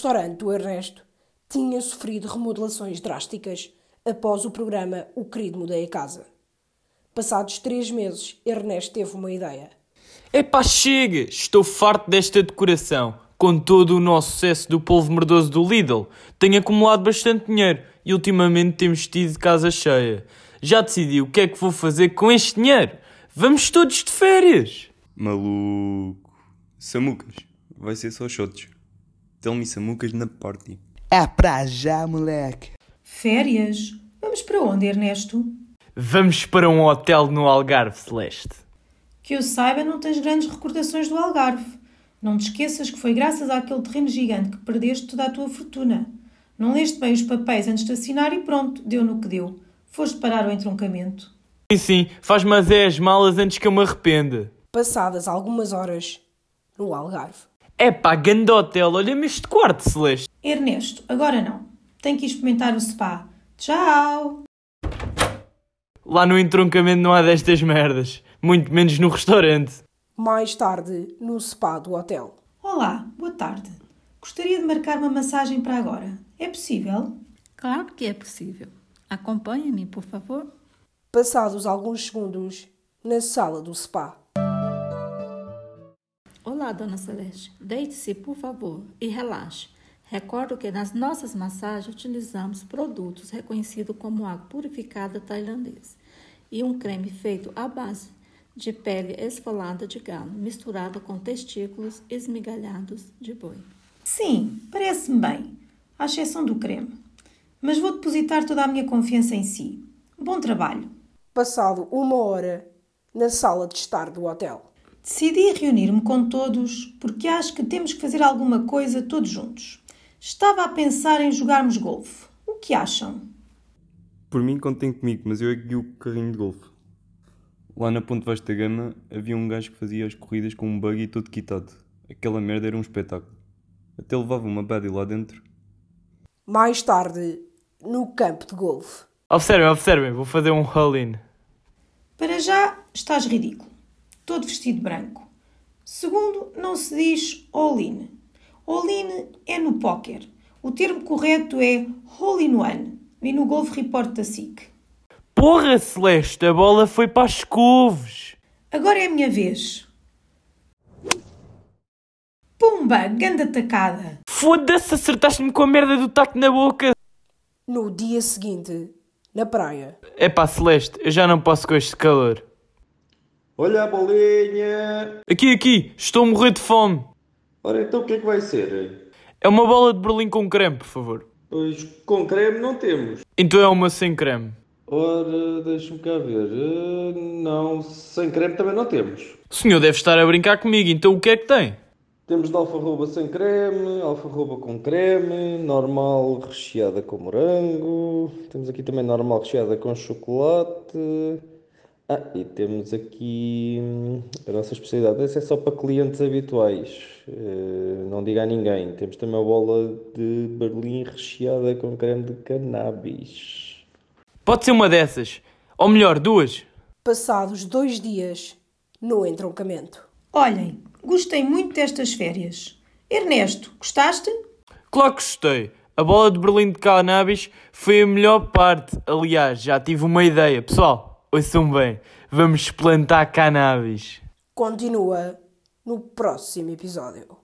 restaurante do Ernesto tinha sofrido remodelações drásticas após o programa O Querido Mudei a Casa. Passados três meses, Ernesto teve uma ideia. Epá, chega! Estou farto desta decoração. Com todo o nosso sucesso do polvo merdoso do Lidl, tenho acumulado bastante dinheiro e ultimamente temos tido casa cheia. Já decidi o que é que vou fazer com este dinheiro. Vamos todos de férias! Maluco. Samucas. Vai ser só shots. Tell-me Samucas na party. É pra já, moleque. Férias? Vamos para onde, Ernesto? Vamos para um hotel no Algarve Celeste. Que eu saiba, não tens grandes recordações do Algarve. Não te esqueças que foi graças àquele terreno gigante que perdeste toda a tua fortuna. Não leste bem os papéis antes de assinar e pronto, deu no que deu. Foste parar ao entroncamento. Sim, sim, faz-me as 10 malas antes que eu me arrependa. Passadas algumas horas, no Algarve. Epá, grande hotel, olha-me este quarto, Celeste. Ernesto, agora não. Tenho que experimentar o spa. Tchau! Lá no entroncamento não há destas merdas. Muito menos no restaurante. Mais tarde, no spa do hotel. Olá, boa tarde. Gostaria de marcar uma massagem para agora. É possível? Claro que é possível. Acompanhe-me, por favor. Passados alguns segundos, na sala do spa. Olá, dona Celeste. Deite-se, por favor, e relaxe. Recordo que nas nossas massagens utilizamos produtos reconhecidos como água purificada tailandesa e um creme feito à base de pele esfolada de galo, misturada com testículos esmigalhados de boi. Sim, parece-me bem, à exceção do creme. Mas vou depositar toda a minha confiança em si. Bom trabalho. Passado uma hora, na sala de estar do hotel. Decidi reunir-me com todos porque acho que temos que fazer alguma coisa todos juntos. Estava a pensar em jogarmos golfe. O que acham? Por mim, contem comigo, mas eu é que guio o carrinho de golfe. Lá na Ponte Vasta Gama havia um gajo que fazia as corridas com um buggy todo quitado. Aquela merda era um espetáculo. Até levava uma buddy lá dentro. Mais tarde, no campo de golfe. Observem, observem, vou fazer um roll-in. Para já, estás ridículo. Todo vestido de branco. Segundo, não se diz all-in. All-in é no póquer. O termo correto é hole-in-one. Vi no Golf Report da SIC. Porra, Celeste, a bola foi para as couves. Agora é a minha vez. Pumba, grande atacada. Foda-se, acertaste-me com a merda do taco na boca. No dia seguinte, na praia. Epá, Celeste, eu já não posso com este calor. Olha a bolinha! Aqui, aqui, estou a morrer de fome. Ora, então o que é que vai ser? É uma bola de berlim com creme, por favor. Pois com creme não temos. Então é uma sem creme. Ora, deixa-me cá ver. Uh, não, sem creme também não temos. O senhor deve estar a brincar comigo, então o que é que tem? Temos de alfarroba sem creme, alfarroba com creme, normal recheada com morango. Temos aqui também normal recheada com chocolate. Ah, e temos aqui hum, a nossa especialidade. Essa é só para clientes habituais. Uh, não diga a ninguém. Temos também a bola de berlim recheada com creme de cannabis. Pode ser uma dessas. Ou melhor, duas. Passados dois dias, no entroncamento. Olhem, gostei muito destas férias. Ernesto, gostaste? Claro que gostei. A bola de berlim de cannabis foi a melhor parte. Aliás, já tive uma ideia. Pessoal, ouçam bem. Vamos plantar cannabis. Continua no próximo episódio.